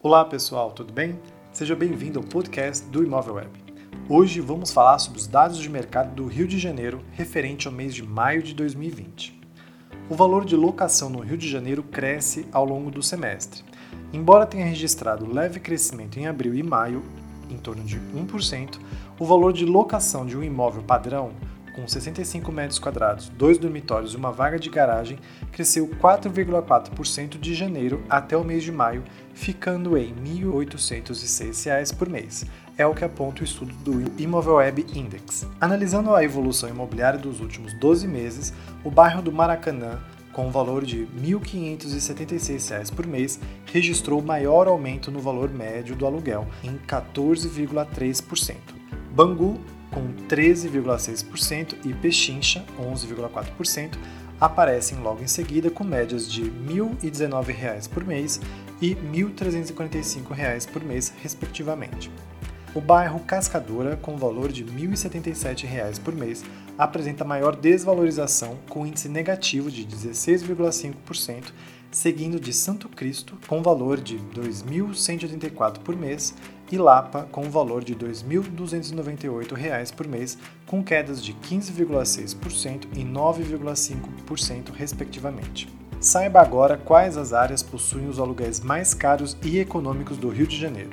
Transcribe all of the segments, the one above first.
Olá pessoal, tudo bem? Seja bem-vindo ao podcast do Imóvel Web. Hoje vamos falar sobre os dados de mercado do Rio de Janeiro referente ao mês de maio de 2020. O valor de locação no Rio de Janeiro cresce ao longo do semestre. Embora tenha registrado leve crescimento em abril e maio, em torno de 1%, o valor de locação de um imóvel padrão com 65 metros quadrados, dois dormitórios e uma vaga de garagem, cresceu 4,4% de janeiro até o mês de maio, ficando em R$ 1.806 por mês. É o que aponta o estudo do Imóvel Web Index. Analisando a evolução imobiliária dos últimos 12 meses, o bairro do Maracanã com um valor de R$ 1.576 por mês, registrou maior aumento no valor médio do aluguel, em 14,3%. Bangu com 13,6% e Pechincha, 11,4%, aparecem logo em seguida com médias de R$ 1.019 por mês e R$ 1.345 por mês, respectivamente. O bairro Cascadora, com valor de R$ 1.077 por mês, apresenta maior desvalorização, com índice negativo de 16,5%, seguindo de Santo Cristo, com valor de R$ 2.184 por mês, e Lapa, com valor de R$ 2.298 por mês, com quedas de 15,6% e 9,5%, respectivamente. Saiba agora quais as áreas possuem os aluguéis mais caros e econômicos do Rio de Janeiro.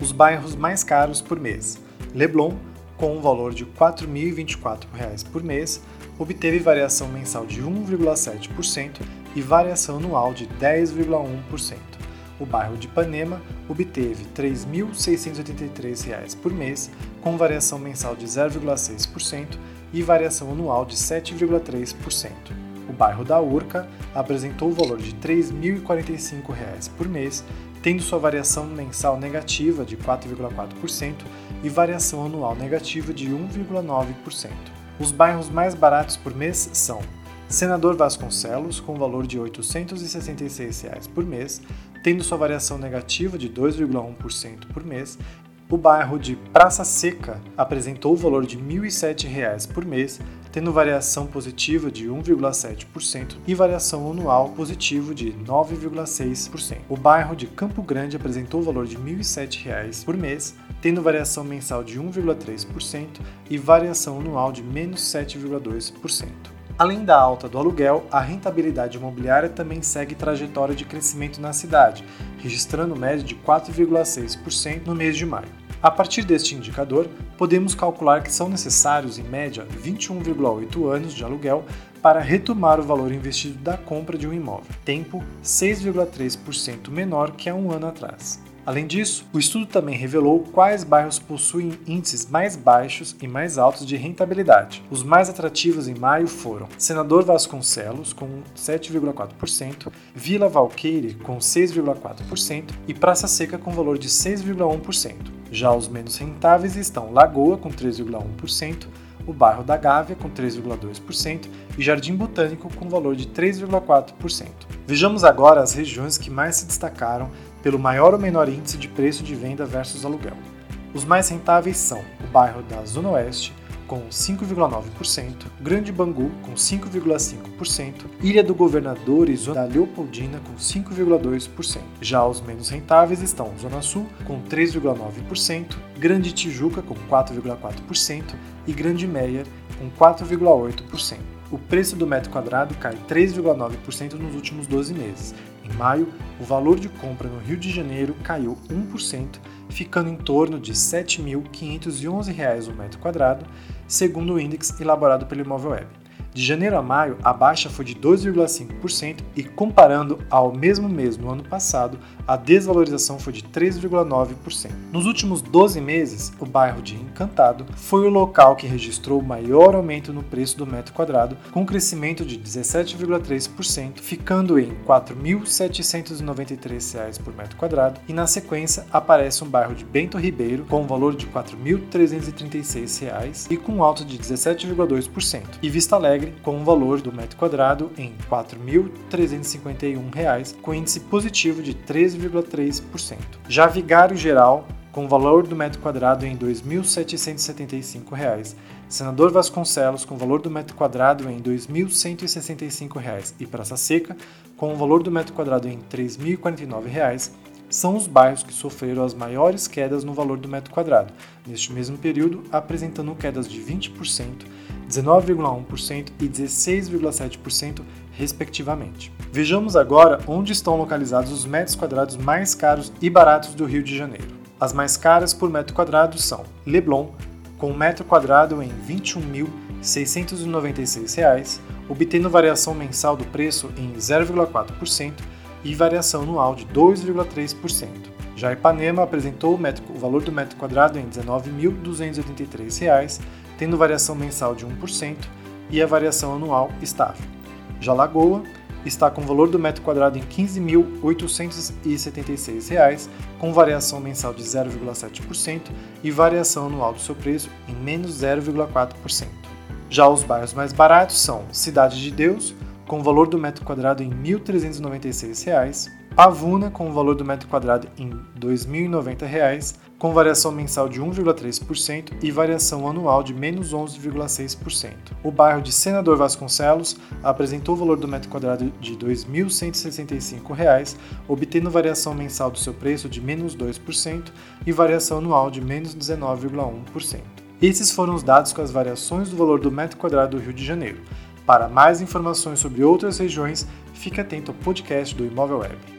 Os bairros mais caros por mês: Leblon, com um valor de R$ 4.024 por mês, obteve variação mensal de 1,7% e variação anual de 10,1% o bairro de Ipanema obteve R$ 3.683 por mês, com variação mensal de 0,6% e variação anual de 7,3%. O bairro da Urca apresentou o valor de R$ 3.045 por mês, tendo sua variação mensal negativa de 4,4% e variação anual negativa de 1,9%. Os bairros mais baratos por mês são Senador Vasconcelos, com valor de R$ 866 por mês, tendo sua variação negativa de 2,1% por mês, o bairro de Praça Seca apresentou o valor de R$ 1.007 por mês, tendo variação positiva de 1,7% e variação anual positiva de 9,6%. O bairro de Campo Grande apresentou o valor de R$ 1.007 por mês, tendo variação mensal de 1,3% e variação anual de menos 7,2%. Além da alta do aluguel, a rentabilidade imobiliária também segue trajetória de crescimento na cidade, registrando média de 4,6% no mês de maio. A partir deste indicador, podemos calcular que são necessários, em média, 21,8 anos de aluguel para retomar o valor investido da compra de um imóvel, tempo 6,3% menor que há um ano atrás. Além disso, o estudo também revelou quais bairros possuem índices mais baixos e mais altos de rentabilidade. Os mais atrativos em maio foram Senador Vasconcelos, com 7,4%, Vila Valqueire, com 6,4% e Praça Seca, com valor de 6,1%. Já os menos rentáveis estão Lagoa, com 3,1%, o bairro da Gávea, com 3,2%, e Jardim Botânico, com valor de 3,4%. Vejamos agora as regiões que mais se destacaram pelo maior ou menor índice de preço de venda versus aluguel. Os mais rentáveis são o bairro da Zona Oeste, com 5,9%, Grande Bangu, com 5,5%, Ilha do Governador e Zona Leopoldina, com 5,2%. Já os menos rentáveis estão Zona Sul, com 3,9%, Grande Tijuca, com 4,4% e Grande Meier, com 4,8%. O preço do metro quadrado cai 3,9% nos últimos 12 meses, em maio, o valor de compra no Rio de Janeiro caiu 1%, ficando em torno de R$ 7.511 o metro quadrado, segundo o índice elaborado pelo Imóvel Web. De janeiro a maio, a baixa foi de 2,5% e, comparando ao mesmo mês no ano passado, a desvalorização foi de 3,9%. Nos últimos 12 meses, o bairro de Encantado foi o local que registrou o maior aumento no preço do metro quadrado, com um crescimento de 17,3%, ficando em R$ 4.793 por metro quadrado, e na sequência aparece um bairro de Bento Ribeiro com um valor de R$ 4.336 e com um alto de 17,2%, e Vista Alegre Alegre, com um valor do metro quadrado em R$ 4.351, com índice positivo de 3,3%. Já Vigário Geral, com valor do metro quadrado em R$ 2.775, Senador Vasconcelos, com valor do metro quadrado em R$ 2.165 e Praça Seca, com o valor do metro quadrado em R$ 3.049, são os bairros que sofreram as maiores quedas no valor do metro quadrado, neste mesmo período apresentando quedas de 20%, 19,1% e 16,7%, respectivamente. Vejamos agora onde estão localizados os metros quadrados mais caros e baratos do Rio de Janeiro. As mais caras por metro quadrado são Leblon, com um metro quadrado em R$ 21.696, obtendo variação mensal do preço em 0,4% e variação anual de 2,3%. Já Ipanema apresentou o, metro, o, valor do metro quadrado em R$ 19.283, tendo variação mensal de 1% e a variação anual estável. Já Lagoa está com o valor do metro quadrado em R$ 15.876, com variação mensal de 0,7% e variação anual do seu preço em menos 0,4%. Já os bairros mais baratos são Cidade de Deus, com o valor do metro quadrado em R$ 1.396, Pavuna, com o valor do metro quadrado em R$ 2.090, com variação mensal de 1,3% e variação anual de menos 11,6%. O bairro de Senador Vasconcelos apresentou o valor do metro quadrado de R$ 2.165, obtendo variação mensal do seu preço de menos 2% e variação anual de menos 19,1%. Esses foram os dados com as variações do valor do metro quadrado do Rio de Janeiro. Para mais informações sobre outras regiões, fique atento ao podcast do Imóvel Web.